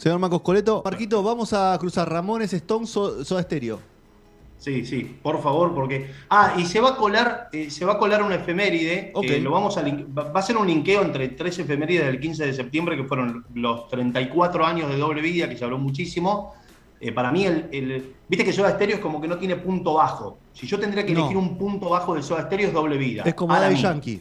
señor Marcos Coleto. Marquito, vamos a cruzar Ramones, Stone, So- Soda Stereo. Sí, sí, por favor, porque. Ah, y se va a colar, eh, se va a colar una efeméride. Ok. eh, lo vamos a link- va a ser un linkeo entre tres efemérides del 15 de septiembre, que fueron los 34 años de doble vida, que se habló muchísimo. Eh, para mí, el, el- viste que Soda Stereo es como que no tiene punto bajo. Si yo tendría que No. elegir un punto bajo de Soda Stereo es doble vida. Es como Daddy. Yankee.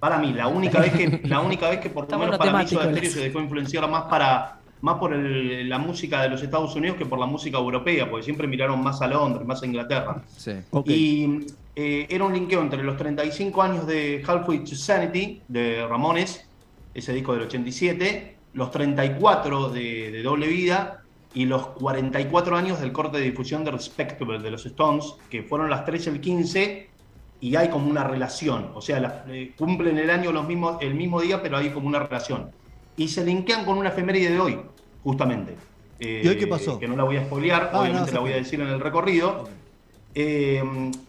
Para mí, la única vez que, la única vez que por lo menos para mí Soda Stereo se dejó influenciar más para más por el- la música de los Estados Unidos que por la música europea, porque siempre miraron más a Londres, más a Inglaterra. Sí. Ok. Y eh, era un linkeo entre los 35 años de Halfway to Sanity de Ramones, ese disco del 87, los 34 de, de Doble Vida y los 44 años del corte de difusión de Respectable de los Stones, que fueron las 3 el 15 y hay como una relación, o sea, las- eh, cumplen el año los mismos, el mismo día, pero hay como una relación. Y se linkean con una efeméride de hoy, justamente. Eh, ¿Y hoy qué pasó? Que no la voy a spoilear, Ah, obviamente no, la voy a decir en el recorrido. Eh,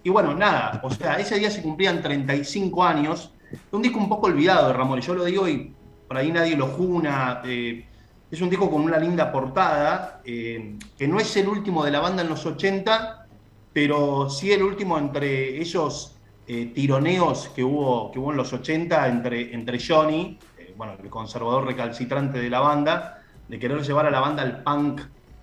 y bueno, nada, o sea, ese día se cumplían 35 años. Un disco un poco olvidado de Ramones, yo lo digo y por ahí nadie lo juna. eh, es un disco con una linda portada, eh, que no es el último de la banda en los 80, pero sí el último entre esos eh, tironeos que hubo, que hubo en los 80 entre, entre Johnny, eh, bueno, el conservador recalcitrante de la banda, de querer llevar a la banda al punk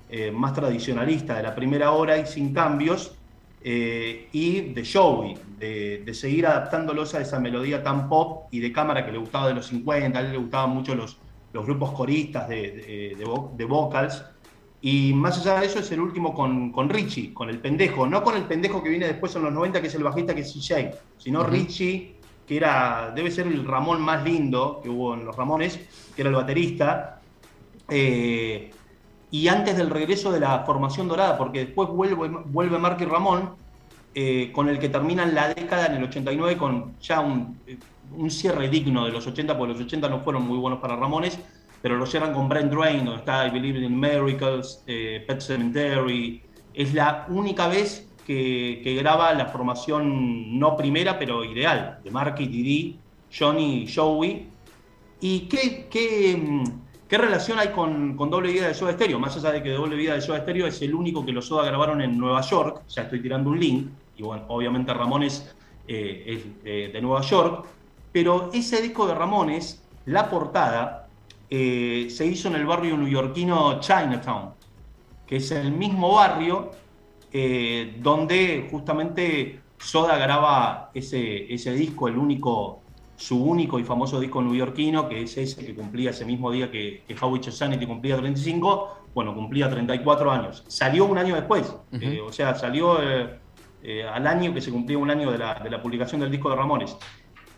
eh, más tradicionalista de la primera hora y sin cambios, eh, y de Joey, de, de seguir adaptándolos a esa melodía tan pop y de cámara que le gustaba de los 50, a él le gustaban mucho los, los grupos coristas de, de, de vo- de vocals. Y más allá de eso es el último con, con Richie, con el pendejo, no con el pendejo que viene después en los 90, que es el bajista que es CJ, sino Richie, que era, debe ser el Ramón más lindo que hubo en los Ramones, que era el baterista. Eh, y antes del regreso de la formación dorada, porque después vuelve, vuelve Mark y Ramón, eh, con el que terminan la década en el 89 con ya un, eh, un cierre digno de los 80, porque los 80 no fueron muy buenos para Ramones, pero lo cierran con Brent Drain, donde está I Believe in Miracles, eh, Pet Cemetery. Es la única vez que, graba la formación no primera, pero ideal, de Marky, Didi, Johnny y Joey. ¿Y qué, qué, mm, qué relación hay con, con Doble Vida de Soda Stereo? Más allá de que Doble Vida de Soda Stereo es el único que los Soda grabaron en Nueva York, ya estoy tirando un link, y bueno, obviamente Ramones eh, es eh, de Nueva York, pero ese disco de Ramones, la portada, eh, se hizo en el barrio neoyorquino Chinatown, que es el mismo barrio eh, donde justamente Soda graba ese, ese disco, el único, su único y famoso disco neoyorquino, que es ese que cumplía ese mismo día que, que How We Chose Sanity cumplía 35, bueno, cumplía 34 años. Salió un año después, eh, o sea, salió eh, eh, al año que se cumplía un año de la, de la publicación del disco de Ramones.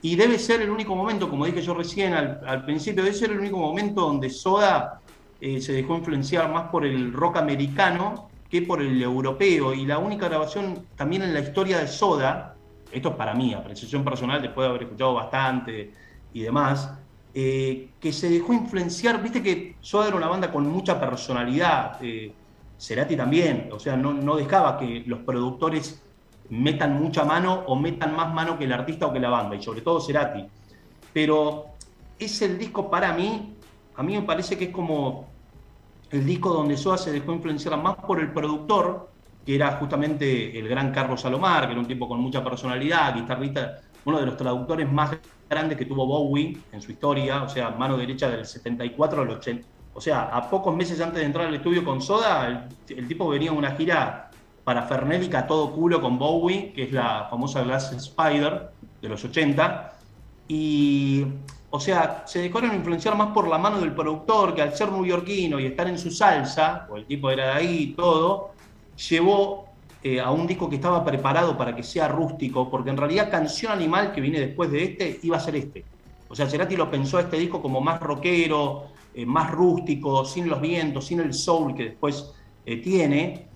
Y debe ser el único momento, como dije yo recién al, al principio, debe ser el único momento donde Soda se dejó influenciar más por el rock americano que por el europeo. Y la única grabación también en la historia de Soda, esto es para mí, apreciación personal, después de haber escuchado bastante y demás, eh, que se dejó influenciar, viste que Soda era una banda con mucha personalidad, eh, Cerati también, o sea, no, no dejaba que los productores metan mucha mano o metan más mano que el artista o que la banda, y sobre todo Cerati. Pero es el disco para mí, a mí me parece que es como el disco donde Soda se dejó influenciar más por el productor, que era justamente el gran Carlos Salomar, que era un tipo con mucha personalidad, guitarrista, uno de los traductores más grandes que tuvo Bowie en su historia, o sea, mano derecha del 74 al 80. O sea, a pocos meses antes de entrar al estudio con Soda, el, tipo venía a una gira parafernérica a todo culo con Bowie, que es la famosa Glass Spider de los 80. Y, o sea, se dejaron influenciar más por la mano del productor, que al ser neoyorquino y estar en su salsa, o el tipo era de ahí y todo, llevó eh, a un disco que estaba preparado para que sea rústico, porque en realidad Canción Animal, que viene después de este, iba a ser este. O sea, Cerati lo pensó este disco como más rockero, eh, más rústico, sin los vientos, sin el soul que después eh, tiene.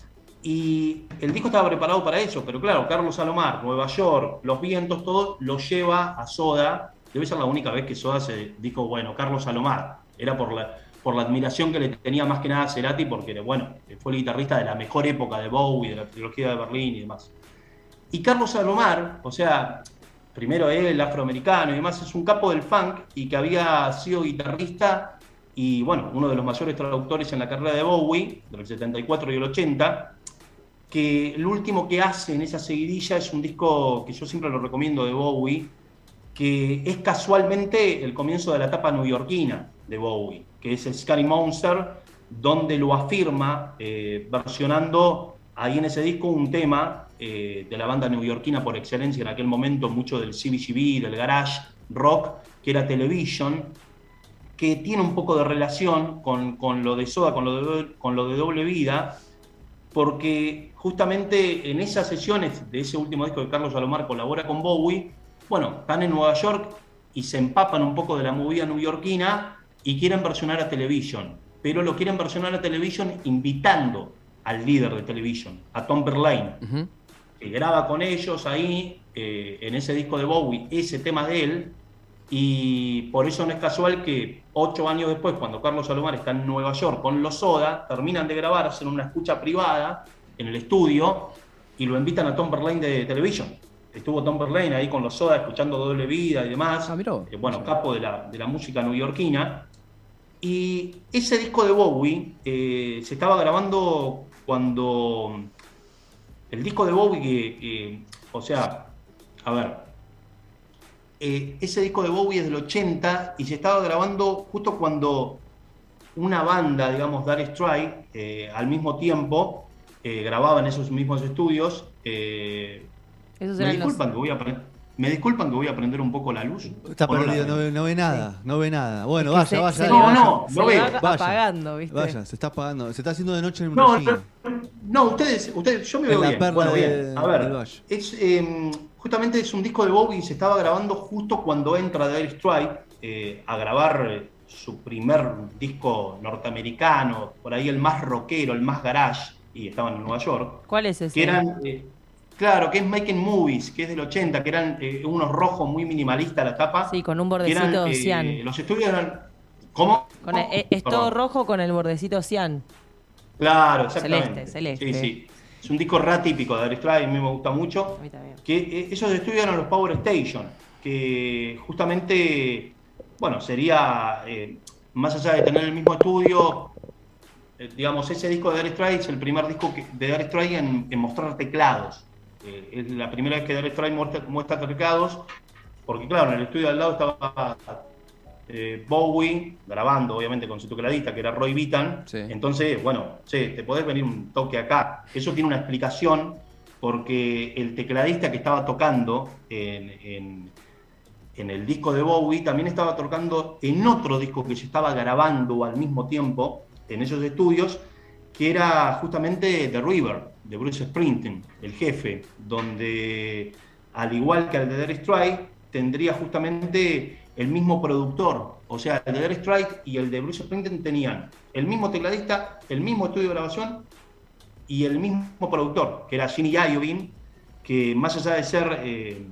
Y el disco estaba preparado para eso, pero claro, Carlos Salomar, Nueva York, los vientos, todo lo lleva a Soda. Debe ser la única vez que Soda se dijo, bueno, Carlos Salomar. Era por la, por la admiración que le tenía más que nada a Cerati, porque bueno, fue el guitarrista de la mejor época de Bowie, de la trilogía de Berlín y demás. Y Carlos Salomar, o sea, primero él, afroamericano y demás, es un capo del funk y que había sido guitarrista y bueno, uno de los mayores traductores en la carrera de Bowie, del 74 y el 80, que el último que hace en esa seguidilla es un disco que yo siempre lo recomiendo de Bowie, que es casualmente el comienzo de la etapa neoyorquina de Bowie, que es el Scary Monster, donde lo afirma eh, versionando ahí en ese disco un tema eh, de la banda neoyorquina por excelencia en aquel momento, mucho del CBGB, del garage rock, que era Television, que tiene un poco de relación con, lo de Soda, con lo de, con lo de Doble Vida, porque justamente en esas sesiones de ese último disco de Carlos Salomar colabora con Bowie, bueno, están en Nueva York y se empapan un poco de la movida neoyorquina y quieren versionar a Television, pero lo quieren versionar a Television invitando al líder de Television, a Tom Verlaine, que graba con ellos ahí eh, en ese disco de Bowie ese tema de él, y por eso no es casual que ocho años después, cuando Carlos Salomar está en Nueva York con los Soda, terminan de grabar, hacen una escucha privada en el estudio y lo invitan a Tom Verlaine de Television. Estuvo Tom Verlaine ahí con los Soda escuchando Doble Vida y demás. Ah, eh, bueno, capo de la, de la música neoyorquina. Y ese disco de Bowie eh, se estaba grabando cuando el disco de Bowie, que, o sea, a ver, eh, ese disco de Bowie es del 80 y se estaba grabando justo cuando una banda, digamos, Dar Strike, eh, al mismo tiempo eh, grababa en esos mismos estudios. Me, disculpan que voy a me disculpan que voy a prender un poco la luz. Está perdido, no, no, ve nada, no ve nada. Bueno, vaya, vaya. no, no, no ve. apagando, ¿viste? Vaya, se está apagando. Se está haciendo de noche en el no, no, ustedes, ustedes, yo me veo bien. Bueno, bien. A ver, es, eh, justamente es un disco de Bowie y se estaba grabando justo cuando entra Dire Strike eh, a grabar eh, su primer disco norteamericano, por ahí el más rockero, el más garage, y estaban en Nueva York. ¿Cuál es ese? Que eran, eh, claro, que es Making Movies, que es del 80, que eran unos rojos muy minimalistas la tapa. Sí, con un bordecito cian. Los estudios eran... ¿Cómo? es todo rojo con el bordecito cian. Claro, exactamente. Celeste, celeste. Sí, sí. Es un disco re típico de Strike, a mí me gusta mucho. A mí también. Que eh, ellos estudian los Power Station, que justamente, bueno, sería, eh, más allá de tener el mismo estudio, eh, digamos, ese disco de Dire Strike es el primer disco de Dire Strike en, mostrar teclados. Es la primera vez que Dire Strike muestra, muestra teclados, porque claro, en el estudio al lado estaba eh, Bowie, grabando obviamente con su tecladista, que era Roy Vitan. Entonces, bueno, che, te podés venir un toque acá. Eso tiene una explicación porque el tecladista que estaba tocando en, el disco de Bowie también estaba tocando en otro disco que se estaba grabando al mismo tiempo en esos estudios, que era justamente The River, de Bruce Springsteen, el jefe, donde al igual que el de Derek Strike, tendría justamente el mismo productor. O sea, el de Derek Strike y el de Bruce Springsteen tenían el mismo tecladista, el mismo estudio de grabación y el mismo productor, que era Ginny Iovine, que más allá de ser eh,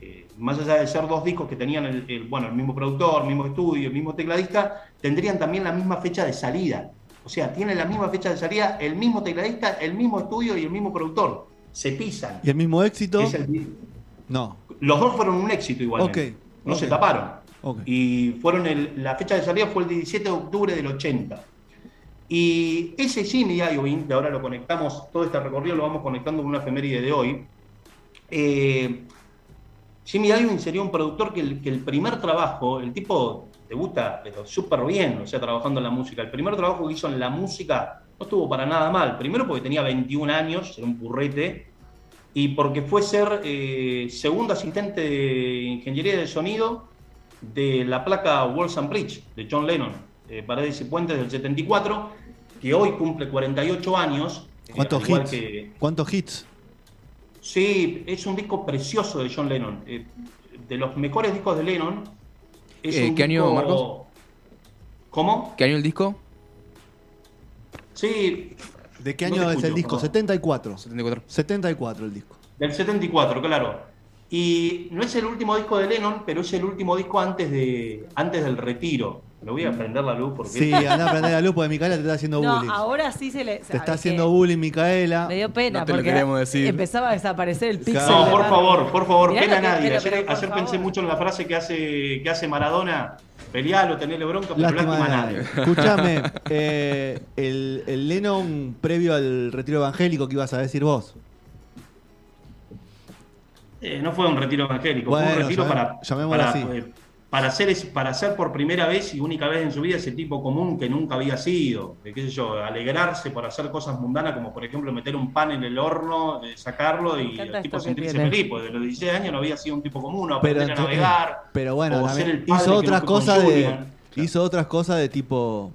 eh, más allá de ser dos discos que tenían el, bueno, el mismo productor, el mismo estudio, el mismo tecladista, tendrían también la misma fecha de salida. O sea, tienen la misma fecha de salida, el mismo tecladista, el mismo estudio y el mismo productor. Se pisan. ¿Y el mismo éxito? no. Los dos fueron un éxito igualmente. No se taparon. Y fueron la fecha de salida fue el 17 de octubre del 80. Y ese Jimmy Iovine, que ahora lo conectamos, todo este recorrido lo vamos conectando con una efeméride de hoy. Eh, Jimmy Iovine sería un productor que el, primer trabajo, el tipo debuta pero súper bien, o sea, trabajando en la música. El primer trabajo que hizo en la música no estuvo para nada mal. Primero porque tenía 21 años, era un purrete, y porque fue ser eh, segundo asistente de ingeniería de sonido de la placa Walls and Bridge de John Lennon, eh, Paredes y Puentes del 74, que hoy cumple 48 años. Eh, ¿Cuántos hits? ¿Cuántos hits? Sí, es un disco precioso de John Lennon. de los mejores discos de Lennon. Es ¿Qué año, Marcos? ¿Cómo? ¿Qué año el disco? Sí. ¿De qué año es el disco? 74. 74. 74 el disco. Del 74, claro. Y no es el último disco de Lennon, pero es el último disco antes, de, antes del retiro. Me voy a prender la luz porque. Sí, anda a prender la luz porque Micaela te está haciendo No, bullying. ahora sí se le. Te está haciendo bullying, Micaela. Me dio pena No te lo porque queríamos decir. empezaba a desaparecer el pixel. No, de por favor, por favor, Mirá pena a nadie. pero- ayer pero, ayer pensé favor. mucho en la frase que hace, que hace Maradona: pelealo, tenerle bronca, pero Lástima lástima, a nadie. nadie. Escúchame, eh, el, el Lennon previo al retiro evangélico que ibas a decir vos. Eh, no fue un retiro evangélico, fue Bueno, un retiro llamé- para, llamémoslo para, así. eh, para, hacer, es- para hacer por primera vez y única vez en su vida ese tipo común que nunca había sido. De, qué sé yo, alegrarse por hacer cosas mundanas, como por ejemplo meter un pan en el horno, eh, sacarlo y el tipo sentirse feliz. Porque de los 16 años no había sido un tipo común, o Pero, aprender a navegar. pero bueno, o ser el padre hizo otras no cosas de. Hizo otras cosas de tipo.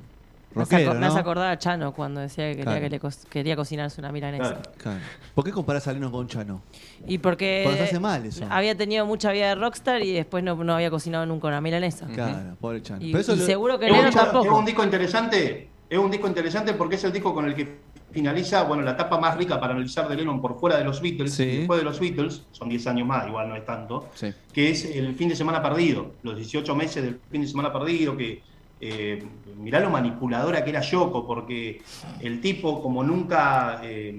Me hace, Rockero, me hace ¿no? acordar a Chano cuando decía que quería, Claro. que le cos- quería cocinarse una milanesa. Claro. Claro. ¿Por qué comparás a Lennon con Chano? Y porque, Porque se hace mal eso. había tenido mucha vida de rockstar y después no, no había cocinado nunca una milanesa. Claro, pobre Chano. Y, Pero eso y lo- seguro que Lennon disco- es tampoco. un disco interesante, es un disco interesante porque es el disco con el que finaliza, bueno, la etapa más rica para analizar de Lennon por fuera de los Beatles, Sí. después de los Beatles, son 10 años más, igual no es tanto, Sí. que es el fin de semana perdido, los 18 meses del fin de semana perdido, que eh, mirá lo manipuladora que era Yoko, porque el tipo como nunca... eh,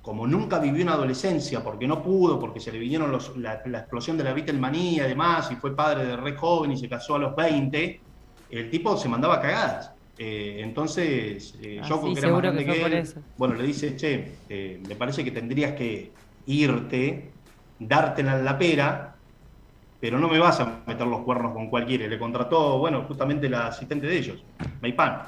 como nunca vivió una adolescencia, porque no pudo, porque se le vinieron los- la, la explosión de la Beatlemanía y demás, y fue padre de re joven y se casó a los 20, el tipo se mandaba cagadas. Eh, entonces, eh, Ah, Yoko, sí, que era más grande que que, él, bueno, le dice, che, me parece que tendrías que irte, dártela en la pera, pero no me vas a meter los cuernos con cualquiera. Le contrató, bueno, justamente la asistente de ellos, Maypan.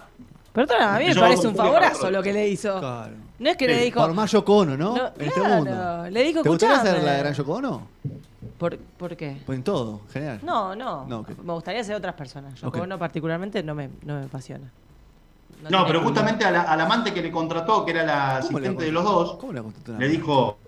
Perdona, a mí me parece un favorazo lo que le hizo. Claro. No es que le dijo. Por más Yoko Ono, ¿no? No, en este claro, mundo. le dijo, ¿Te gustaría ser la gran Yoko Ono? ¿Por, ¿Por qué? Pues en todo, en general. No, no. Me gustaría ser otras personas. Yo Ok. no particularmente no me, no me apasiona. No, pero justamente a la- al amante que le contrató, que era la ¿Cómo le asistente de los dos, ¿Cómo le contrató una le dijo,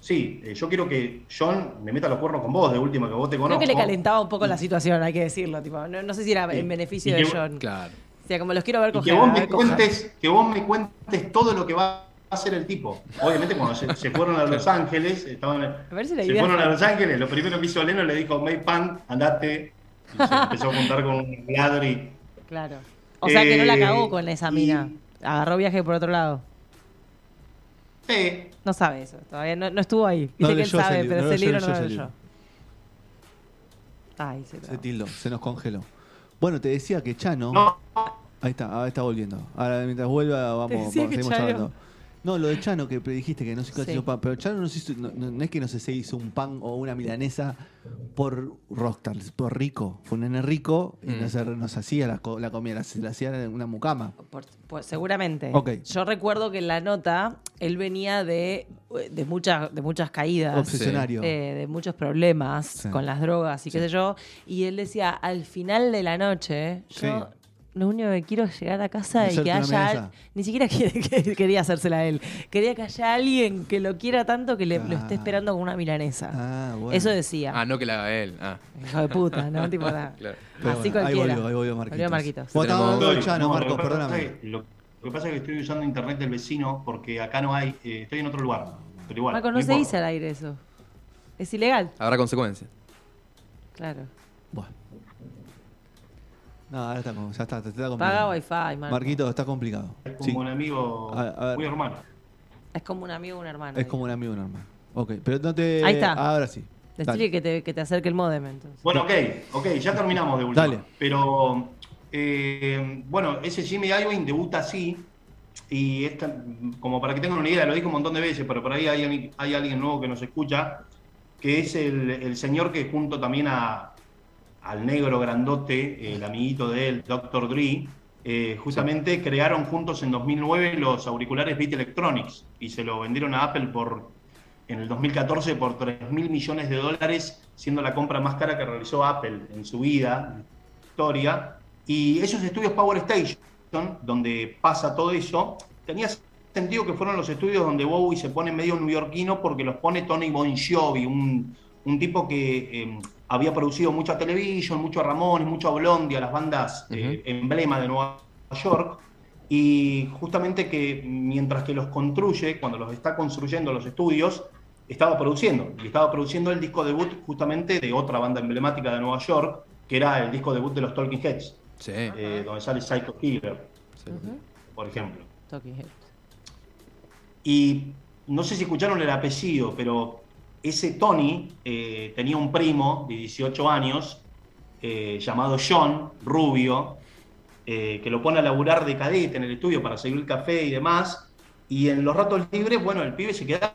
sí, eh, yo quiero que John me meta los cuernos con vos, de última que vos te Creo conozco. que le calentaba un poco la situación, hay que decirlo. Tipo, no, no sé si era en beneficio Y de que- John. Claro. O sea, como los quiero ver Y que coger. vos a me ver coger. cuentes, que vos me cuentes todo lo que va a hacer el tipo. Obviamente cuando se, se fueron a Los Ángeles, estaban, parece la se idea. fueron a Los Ángeles, lo primero que hizo Leno le dijo, May Pan, andate. Y se empezó a juntar con un ladri. Claro. O sea que no la Eh, cagó con esa y- mina. Agarró viaje por otro lado. Sí, No sabe eso. Todavía no, no estuvo ahí. No Dice que él sabe, pero no ese libro no lo leyó. Ay, se Se tildó, se nos congeló. Bueno, te decía que Chano. no, Ahí está, ahora está volviendo. Ahora mientras vuelva vamos, vamos seguimos Chano- hablando. No, lo de Chano que predijiste que no se Sí. hizo pan, pero Chano no, se hizo- no- no- no es que no se, se hizo un pan o una milanesa por rockstar, por rico. Fue un nene rico y Mm. no, se, no se hacía la, la comida, se la hacía en una mucama. Por- pues seguramente. Ok. Yo recuerdo que en la nota él venía de, de, muchas, de muchas caídas. Obsesionario. eh, de muchos problemas Sí. con las drogas y qué sé yo. Y él decía, al final de la noche, yo Sí. lo único que quiero es llegar a casa y que haya... Ni siquiera quiere- que- quería hacérsela a él. Quería que haya alguien que lo quiera tanto que le, lo esté Ah. esperando con una milanesa. Ah, bueno. Eso decía. Ah, no que la haga él. Ah, Hijo de puta, ¿no? tipo nada. claro. Así bueno, ahí volvió, ahí volvió Marquitos. Volvió Marquitos. Bueno, estamos hablando de Estoy- Chano, no, Marcos, perdóname. Lo, que pasa es que estoy usando internet del vecino porque acá no hay, eh, estoy en otro lugar. Pero igual, Marco, no, se dice al aire eso. Es ilegal. Habrá consecuencias. Claro. Bueno. No, ahora está, como- ya está, te está complicado. Paga wifi, Marco. Marquito, está complicado. Es como Sí, un amigo A- a ver. muy hermano. Es como un amigo o un hermano. es como un amigo normal. Ok, pero no te... Ahí está. Ahora sí. Decirle que te, que te acerque el modem entonces. Bueno, ok, ok, ya terminamos de última. Dale. Pero, eh, bueno, ese Jimmy Iovine debuta así, y esta, como para que tengan una idea, lo dije un montón de veces, pero por ahí hay, alguien- nuevo que nos escucha, que es el, señor que junto también al negro grandote, el amiguito de él, Dr. Dre, eh, justamente crearon juntos en 2009 los auriculares Beat Electronics y se lo vendieron a Apple por en el 2014 por 3 mil millones de dólares, siendo la compra más cara que realizó Apple en su vida, en su historia. Y esos estudios Power Station, donde pasa todo eso, tenía sentido que fueron los estudios donde Bowie se pone medio neoyorquino porque los pone Tony Bon Jovi, un, un tipo que eh, había producido mucho a Television, mucho a Ramones, mucho a Blondie, a las bandas eh, emblema de Nueva York. Y justamente que mientras que los construye, cuando los está construyendo los estudios, estaba produciendo. Y estaba produciendo el disco debut justamente de otra banda emblemática de Nueva York, que era el disco debut de los Talking Heads, Sí. eh, donde sale Psycho Killer, sí. por ejemplo. Y no sé si escucharon el apellido, pero ese Tony eh, tenía un primo de 18 años eh, llamado John, rubio, eh, que lo pone a laburar de cadete en el estudio para seguir el café y demás. Y en los ratos libres, bueno, el pibe se quedaba,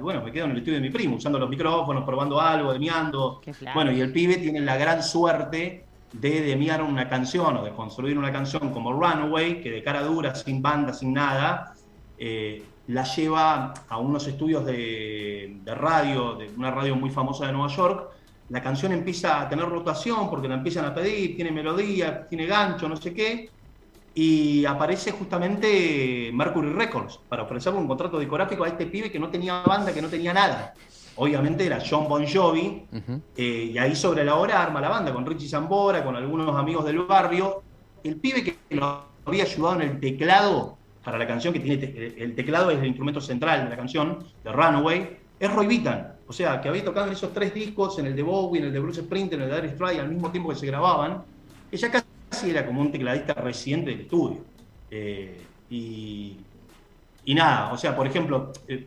bueno, me quedo en el estudio de mi primo, usando los micrófonos, probando algo, demiando. Bueno, y el pibe tiene la gran suerte de demiar una canción o de construir una canción como Runaway, que de cara dura, sin banda, sin nada, eh, la lleva a unos estudios de, de radio, de una radio muy famosa de Nueva York. La canción empieza a tener rotación porque la empiezan a pedir, tiene melodía, tiene gancho, no sé qué. Y aparece justamente Mercury Records para ofrecerle un contrato discográfico a este pibe que no tenía banda, que no tenía nada. Obviamente era John Bon Jovi, eh, y ahí sobre la hora arma la banda con Richie Zambora, con algunos amigos del barrio. El pibe que lo había ayudado en el teclado para la canción, que tiene te- el teclado es el instrumento central de la canción, de Runaway, es Roy Vitan. O sea, que había tocado en esos tres discos, en el de Bowie, en el de Bruce Springsteen, en el de Dire Straits, al mismo tiempo que se grababan, que ya casi era como un tecladista residente del estudio. Eh, y, y nada, o sea, por ejemplo, eh,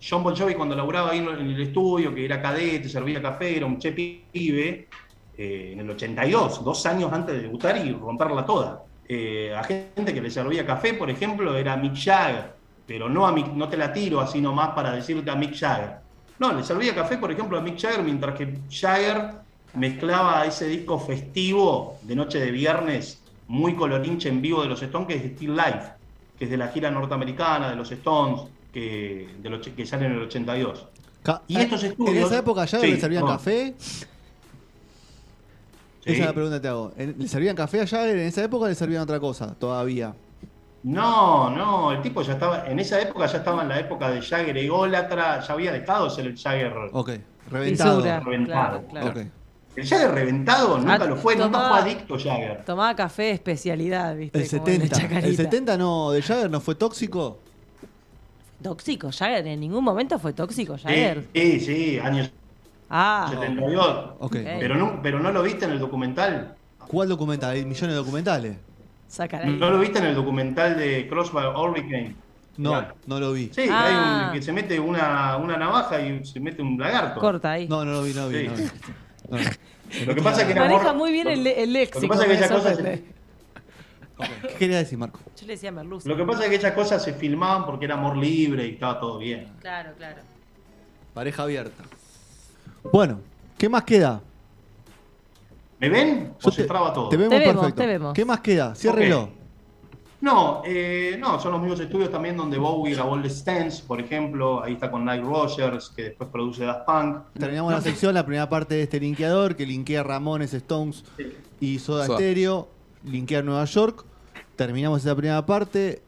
John Bon Jovi cuando laburaba ahí en el estudio, que era cadete, servía café, era un che pibe, eh, en el 82, dos años antes de debutar y romperla toda. Eh, a gente que le servía café, por ejemplo, era Mick Jagger, pero no, a te la tiro así nomás para decirte a Mick Jagger. No, le servía café, por ejemplo, a Mick Jagger, mientras que Jagger mezclaba ese disco festivo de noche de viernes, muy colorinche en vivo de los Stones, que es Still Life, que es de la gira norteamericana de los Stones, que, del que sale en el 82. Ca- Y estos En estudios- esa época ya Sí, le servían no. café. ¿sí? Esa es la pregunta que te hago. ¿En- ¿Le servían café a Jagger en esa época o le servían otra cosa todavía? No, no, el tipo ya estaba, en esa época ya estaba en la época de Jagger ególatra, ya había dejado de ser el Jagger. Ok, reventado. Fisura. Reventado. Claro, claro. El Jagger reventado nunca Ah, lo fue, nunca tomaba- fue adicto Jagger. Tomaba café de especialidad, ¿viste? El Como en 70. Chacarita. El 70 no, de Jagger no fue tóxico. Tóxico, Jagger. En ningún momento fue tóxico, Jagger. Sí, sí, sí, años Ah, 72. Ok. Pero no, pero no lo viste en el documental. ¿Cuál documental? Hay millones de documentales. sacar ahí. ¿No lo viste en el documental de Crossfire Hurricane? No, Claro. no lo vi. Sí, Ah. hay un que se mete una, una navaja y se mete un lagarto. Corta ahí. No, no lo vi, no lo vi. Sí. no lo vi. No, no. Lo que pasa es que Maneja amor- muy bien el, el léxico. Lo que pasa es que esa cosa sorprende. ¿Qué quería decir, Marco? Yo le decía a Merluz. Lo que pasa es que esas cosas se filmaban porque era amor libre y estaba todo bien. Claro, claro. Pareja abierta. Bueno, ¿qué más queda? ¿Me ven? Yo ¿O se traba todo? Te vemos Te vemos, perfecto. te vemos. ¿Qué más queda? Ciérrelo. Ok. No, eh, no, son los mismos estudios también donde Bowie grabó el Stance, por ejemplo. Ahí está con Nile Rogers, que después produce Daft Punk. Terminamos No la sección, la primera parte de este linkeador, que linkea Ramones, Stones Sí. y Soda Soda. Stereo, linkea Nueva York. Terminamos esa primera parte.